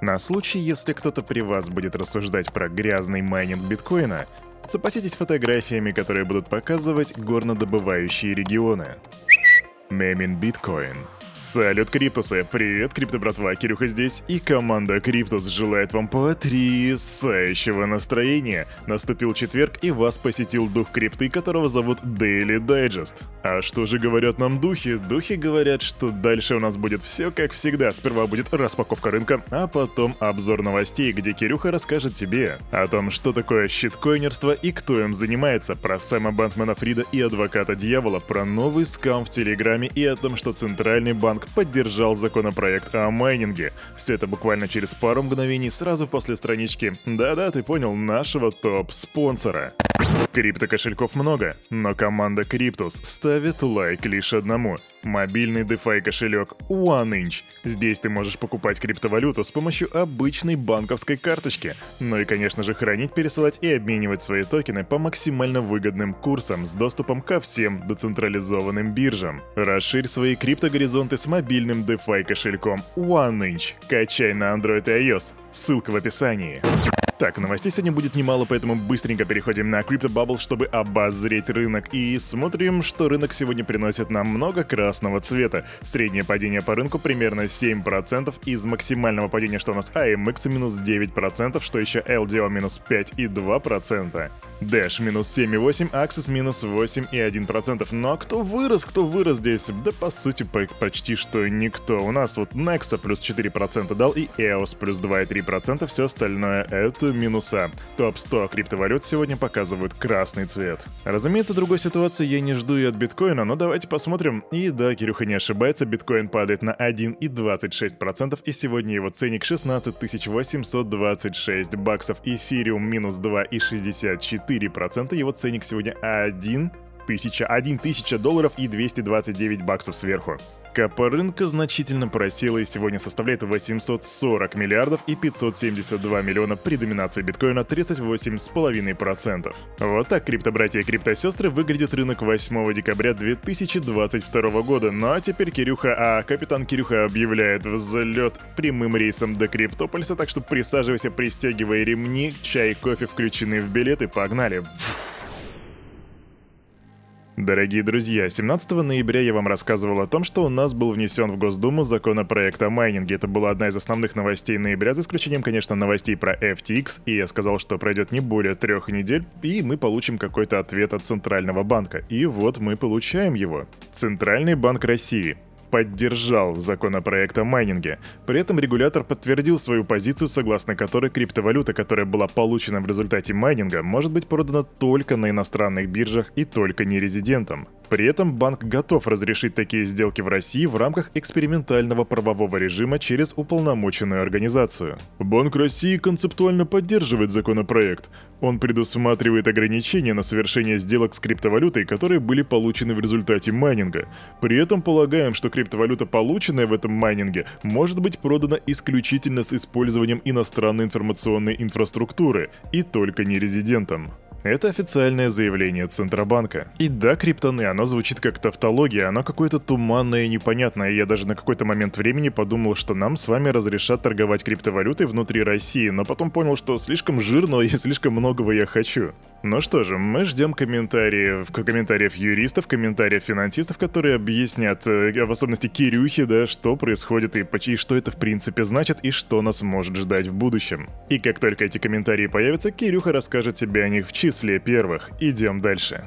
На случай, если кто-то при вас будет рассуждать про грязный майнинг биткоина, запаситесь фотографиями, которые будут показывать горнодобывающие регионы. Мемин биткоин – Салют, Криптусы! Привет, Крипто братва, Кирюха здесь, и команда Криптус желает вам потрясающего настроения. Наступил четверг, и вас посетил дух крипты, которого зовут Daily Digest. А что же говорят нам духи? Духи говорят, что дальше у нас будет все как всегда. Сперва будет распаковка рынка, а потом обзор новостей, где Кирюха расскажет тебе о том, что такое щиткоинерство и кто им занимается, про Сэма Бантмана Фрида и адвоката дьявола, про новый скам в Телеграме и о том, что центральный банк банк поддержал законопроект о майнинге. Все это буквально через пару мгновений сразу после странички «Да-да, ты понял, нашего топ-спонсора». Крипто-кошельков много, но команда Криптус ставит лайк лишь одному – Мобильный DeFi кошелек OneInch. Здесь ты можешь покупать криптовалюту с помощью обычной банковской карточки. Ну и, конечно же, хранить, пересылать и обменивать свои токены по максимально выгодным курсам с доступом ко всем децентрализованным биржам. Расширь свои криптогоризонты с мобильным DeFi кошельком OneInch. Качай на Android и iOS. Ссылка в описании. Так, новостей сегодня будет немало, поэтому быстренько переходим на CryptoBubble, чтобы обозреть рынок. И смотрим, что рынок сегодня приносит нам много красного цвета. Среднее падение по рынку примерно 7%. Из максимального падения, что у нас AMX минус 9%, что еще LDO минус 5,2%. Dash минус 7,8%, Axis минус 8,1%. Ну а кто вырос, кто вырос здесь? Да по сути почти что никто. У нас вот Nexa плюс 4% дал и EOS плюс 2,3%, все остальное это минуса. Топ-100 криптовалют сегодня показывают красный цвет. Разумеется, другой ситуации я не жду и от биткоина, но давайте посмотрим. И да, Кирюха не ошибается, биткоин падает на 1,26%, и сегодня его ценник 16 826 баксов. Эфириум минус 2,64%, его ценник сегодня 1 тысяча, 1 тысяча долларов и 229 баксов сверху. Капа рынка значительно просела и сегодня составляет 840 миллиардов и 572 миллиона при доминации биткоина 38,5%. Вот так, криптобратья и криптосестры, выглядит рынок 8 декабря 2022 года. Ну а теперь Кирюха, а капитан Кирюха объявляет взлет прямым рейсом до Криптополиса, так что присаживайся, пристегивай ремни, чай кофе включены в билеты, погнали. Фу. Дорогие друзья, 17 ноября я вам рассказывал о том, что у нас был внесен в Госдуму законопроект о майнинге. Это была одна из основных новостей ноября, за исключением, конечно, новостей про FTX, и я сказал, что пройдет не более трех недель, и мы получим какой-то ответ от Центрального банка. И вот мы получаем его. Центральный банк России поддержал законопроект о майнинге. При этом регулятор подтвердил свою позицию, согласно которой криптовалюта, которая была получена в результате майнинга, может быть продана только на иностранных биржах и только не резидентам. При этом банк готов разрешить такие сделки в России в рамках экспериментального правового режима через уполномоченную организацию. Банк России концептуально поддерживает законопроект. Он предусматривает ограничения на совершение сделок с криптовалютой, которые были получены в результате майнинга. При этом полагаем, что криптовалюта, полученная в этом майнинге, может быть продана исключительно с использованием иностранной информационной инфраструктуры и только не резидентам. Это официальное заявление Центробанка. И да, криптоны, оно звучит как тавтология, оно какое-то туманное и непонятное. Я даже на какой-то момент времени подумал, что нам с вами разрешат торговать криптовалютой внутри России, но потом понял, что слишком жирно и слишком многого я хочу. Ну что же, мы ждем комментариев, комментариев юристов, комментариев финансистов, которые объяснят, э, в особенности Кирюхи, да, что происходит и, и что это в принципе значит и что нас может ждать в будущем. И как только эти комментарии появятся, Кирюха расскажет тебе о них в числе первых. Идем дальше.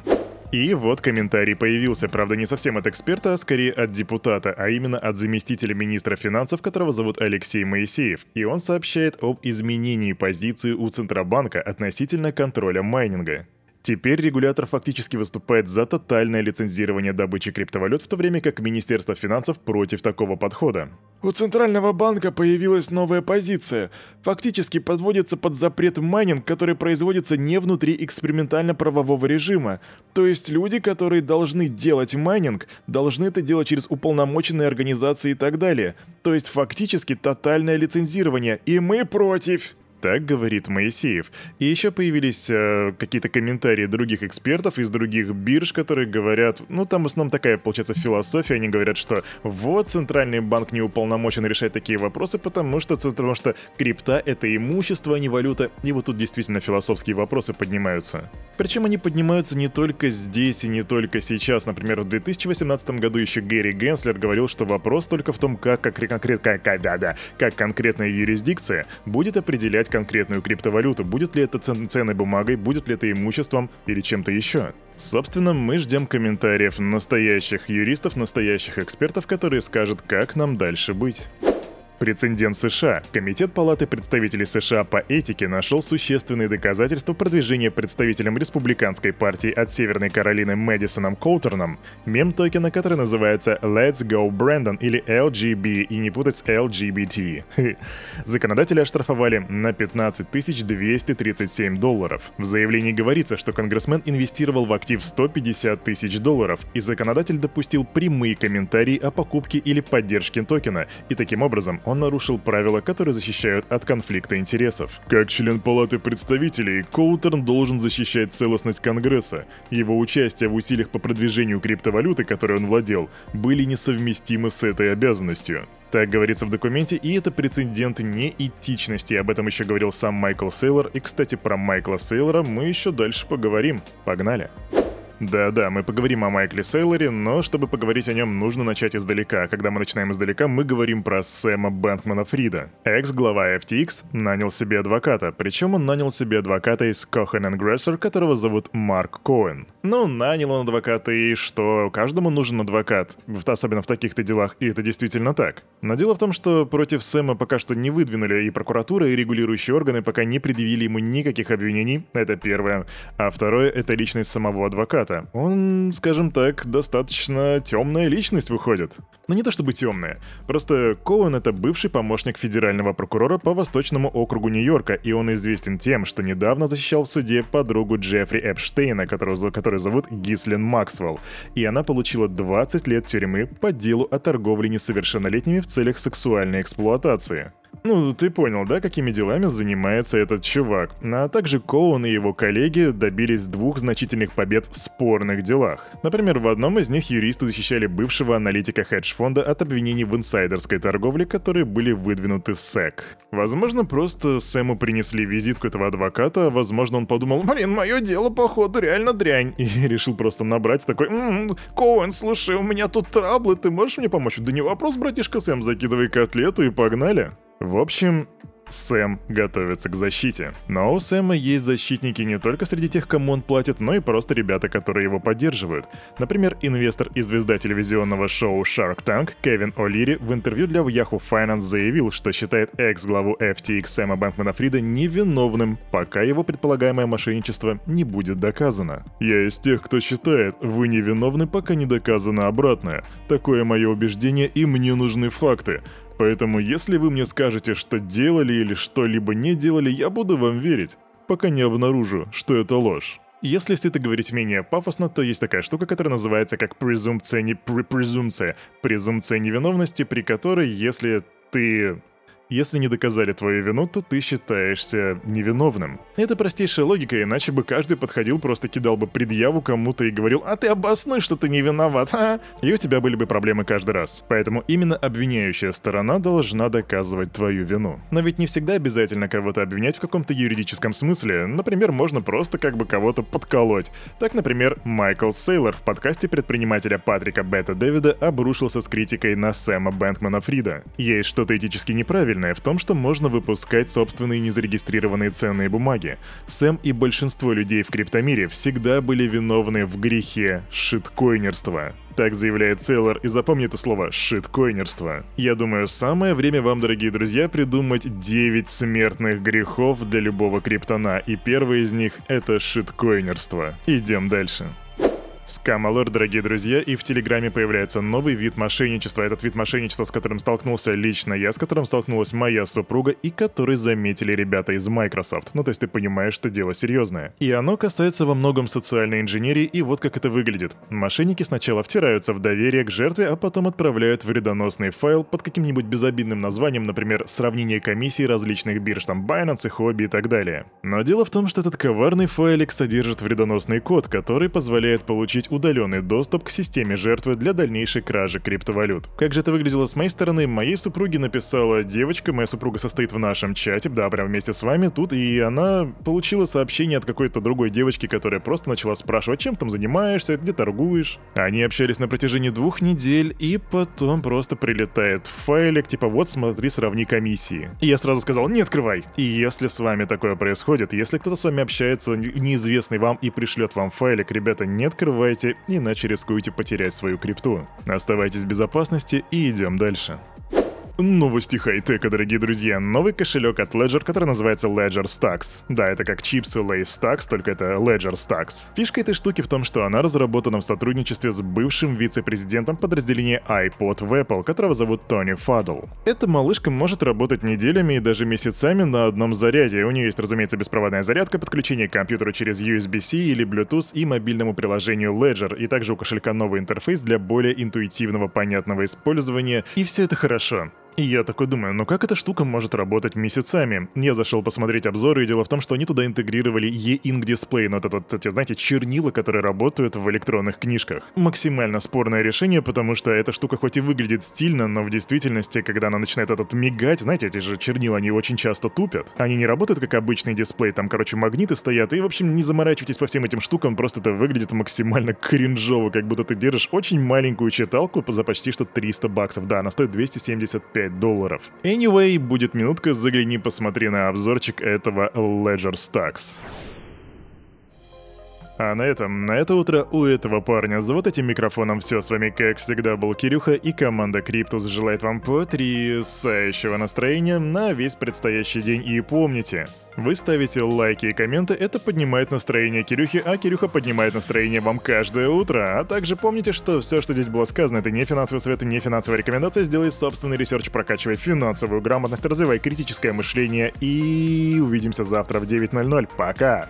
И вот комментарий появился, правда не совсем от эксперта, а скорее от депутата, а именно от заместителя министра финансов, которого зовут Алексей Моисеев. И он сообщает об изменении позиции у Центробанка относительно контроля майнинга. Теперь регулятор фактически выступает за тотальное лицензирование добычи криптовалют, в то время как Министерство финансов против такого подхода. У Центрального банка появилась новая позиция. Фактически подводится под запрет майнинг, который производится не внутри экспериментально-правового режима. То есть люди, которые должны делать майнинг, должны это делать через уполномоченные организации и так далее. То есть фактически тотальное лицензирование. И мы против. Так говорит Моисеев. И еще появились э, какие-то комментарии других экспертов из других бирж, которые говорят, ну там в основном такая, получается, философия, они говорят, что вот центральный банк не уполномочен решать такие вопросы, потому что, потому что крипта — это имущество, а не валюта. И вот тут действительно философские вопросы поднимаются. Причем они поднимаются не только здесь и не только сейчас. Например, в 2018 году еще Гэри Генслер говорил, что вопрос только в том, как, как, конкрет, как, да, да, как конкретная юрисдикция будет определять конкретную криптовалюту, будет ли это цен ценной бумагой, будет ли это имуществом или чем-то еще. Собственно, мы ждем комментариев настоящих юристов, настоящих экспертов, которые скажут, как нам дальше быть. Прецедент США. Комитет Палаты представителей США по этике нашел существенные доказательства продвижения представителем республиканской партии от Северной Каролины Мэдисоном Коутерном мем-токена, который называется Let's Go Brandon или LGB и не путать с LGBT. Законодатели оштрафовали на 15 237 долларов. В заявлении говорится, что конгрессмен инвестировал в актив 150 тысяч долларов, и законодатель допустил прямые комментарии о покупке или поддержке токена, и таким образом он нарушил правила, которые защищают от конфликта интересов. Как член Палаты представителей, Коутерн должен защищать целостность Конгресса. Его участие в усилиях по продвижению криптовалюты, которой он владел, были несовместимы с этой обязанностью. Так говорится в документе, и это прецедент неэтичности. Об этом еще говорил сам Майкл Сейлор. И, кстати, про Майкла Сейлора мы еще дальше поговорим. Погнали. Да-да, мы поговорим о Майкле Сейлоре, но чтобы поговорить о нем, нужно начать издалека. Когда мы начинаем издалека, мы говорим про Сэма Бэнкмана Фрида. Экс-глава FTX нанял себе адвоката, причем он нанял себе адвоката из Cohen Gresser, которого зовут Марк Коэн. Ну, нанял он адвоката, и что, каждому нужен адвокат, особенно в таких-то делах, и это действительно так. Но дело в том, что против Сэма пока что не выдвинули и прокуратура, и регулирующие органы пока не предъявили ему никаких обвинений, это первое. А второе — это личность самого адвоката брата. Он, скажем так, достаточно темная личность выходит. Но не то чтобы темная. Просто Коуэн это бывший помощник федерального прокурора по Восточному округу Нью-Йорка, и он известен тем, что недавно защищал в суде подругу Джеффри Эпштейна, которую, которую зовут Гислин Максвелл. И она получила 20 лет тюрьмы по делу о торговле несовершеннолетними в целях сексуальной эксплуатации. Ну, ты понял, да, какими делами занимается этот чувак. А также Коун и его коллеги добились двух значительных побед в спорных делах. Например, в одном из них юристы защищали бывшего аналитика хедж-фонда от обвинений в инсайдерской торговле, которые были выдвинуты СЭК. Возможно, просто Сэму принесли визитку этого адвоката, возможно, он подумал, блин, мое дело, походу, реально дрянь, и решил просто набрать такой, м-м, Коуэн, слушай, у меня тут траблы, ты можешь мне помочь? Да не вопрос, братишка Сэм, закидывай котлету и погнали. В общем, Сэм готовится к защите. Но у Сэма есть защитники не только среди тех, кому он платит, но и просто ребята, которые его поддерживают. Например, инвестор и звезда телевизионного шоу Shark Tank Кевин О'Лири в интервью для Yahoo Finance заявил, что считает экс-главу FTX Сэма Бэнкмана Фрида невиновным, пока его предполагаемое мошенничество не будет доказано. «Я из тех, кто считает, вы невиновны, пока не доказано обратное. Такое мое убеждение, и мне нужны факты. Поэтому если вы мне скажете, что делали или что-либо не делали, я буду вам верить, пока не обнаружу, что это ложь. Если все это говорить менее пафосно, то есть такая штука, которая называется как презумпция не презумпция, презумпция невиновности, при которой, если ты если не доказали твою вину, то ты считаешься невиновным. Это простейшая логика, иначе бы каждый подходил, просто кидал бы предъяву кому-то и говорил «А ты обоснуй, что ты не виноват, а?» И у тебя были бы проблемы каждый раз. Поэтому именно обвиняющая сторона должна доказывать твою вину. Но ведь не всегда обязательно кого-то обвинять в каком-то юридическом смысле. Например, можно просто как бы кого-то подколоть. Так, например, Майкл Сейлор в подкасте предпринимателя Патрика Бета Дэвида обрушился с критикой на Сэма Бэнкмана Фрида. Есть что-то этически неправильное Прикольное в том, что можно выпускать собственные незарегистрированные ценные бумаги. Сэм и большинство людей в криптомире всегда были виновны в грехе шиткойнерства. Так заявляет Сейлор, и запомни это слово «шиткойнерство». Я думаю, самое время вам, дорогие друзья, придумать 9 смертных грехов для любого криптона, и первый из них — это шиткойнерство. Идем дальше. Скамалор, дорогие друзья, и в Телеграме появляется новый вид мошенничества. Этот вид мошенничества, с которым столкнулся лично я, с которым столкнулась моя супруга, и который заметили ребята из Microsoft. Ну, то есть ты понимаешь, что дело серьезное. И оно касается во многом социальной инженерии, и вот как это выглядит. Мошенники сначала втираются в доверие к жертве, а потом отправляют вредоносный файл под каким-нибудь безобидным названием, например, сравнение комиссий различных бирж, там Binance, Hobby и так далее. Но дело в том, что этот коварный файлик содержит вредоносный код, который позволяет получить получить удаленный доступ к системе жертвы для дальнейшей кражи криптовалют. Как же это выглядело с моей стороны? Моей супруге написала девочка, моя супруга состоит в нашем чате, да, прямо вместе с вами тут, и она получила сообщение от какой-то другой девочки, которая просто начала спрашивать, чем там занимаешься, где торгуешь. Они общались на протяжении двух недель, и потом просто прилетает файлик, типа вот смотри, сравни комиссии. И я сразу сказал, не открывай. И если с вами такое происходит, если кто-то с вами общается, неизвестный вам и пришлет вам файлик, ребята, не открывайте открывайте, иначе рискуете потерять свою крипту. Оставайтесь в безопасности и идем дальше. Новости хай-тека, дорогие друзья. Новый кошелек от Ledger, который называется Ledger Stacks. Да, это как чипсы Lace Stacks, только это Ledger Stacks. Фишка этой штуки в том, что она разработана в сотрудничестве с бывшим вице-президентом подразделения iPod в Apple, которого зовут Тони Фадл. Эта малышка может работать неделями и даже месяцами на одном заряде. У нее есть, разумеется, беспроводная зарядка, подключение к компьютеру через USB-C или Bluetooth и мобильному приложению Ledger, и также у кошелька новый интерфейс для более интуитивного, понятного использования, и все это хорошо. И я такой думаю, ну как эта штука может работать месяцами? Я зашел посмотреть обзоры, и дело в том, что они туда интегрировали E-Ink Display, ну это вот эти, знаете, чернила, которые работают в электронных книжках. Максимально спорное решение, потому что эта штука хоть и выглядит стильно, но в действительности, когда она начинает этот мигать, знаете, эти же чернила, они очень часто тупят. Они не работают как обычный дисплей, там, короче, магниты стоят, и, в общем, не заморачивайтесь по всем этим штукам, просто это выглядит максимально кринжово, как будто ты держишь очень маленькую читалку за почти что 300 баксов. Да, она стоит 275 5 долларов. Anyway, будет минутка, загляни, посмотри на обзорчик этого Ledger Stax. А на этом, на это утро у этого парня за вот этим микрофоном все. С вами, как всегда, был Кирюха и команда Криптус желает вам потрясающего настроения на весь предстоящий день. И помните, вы ставите лайки и комменты, это поднимает настроение Кирюхи, а Кирюха поднимает настроение вам каждое утро. А также помните, что все, что здесь было сказано, это не финансовый совет и не финансовая рекомендация. Сделай собственный research, прокачивай финансовую грамотность, развивай критическое мышление и увидимся завтра в 9.00. Пока!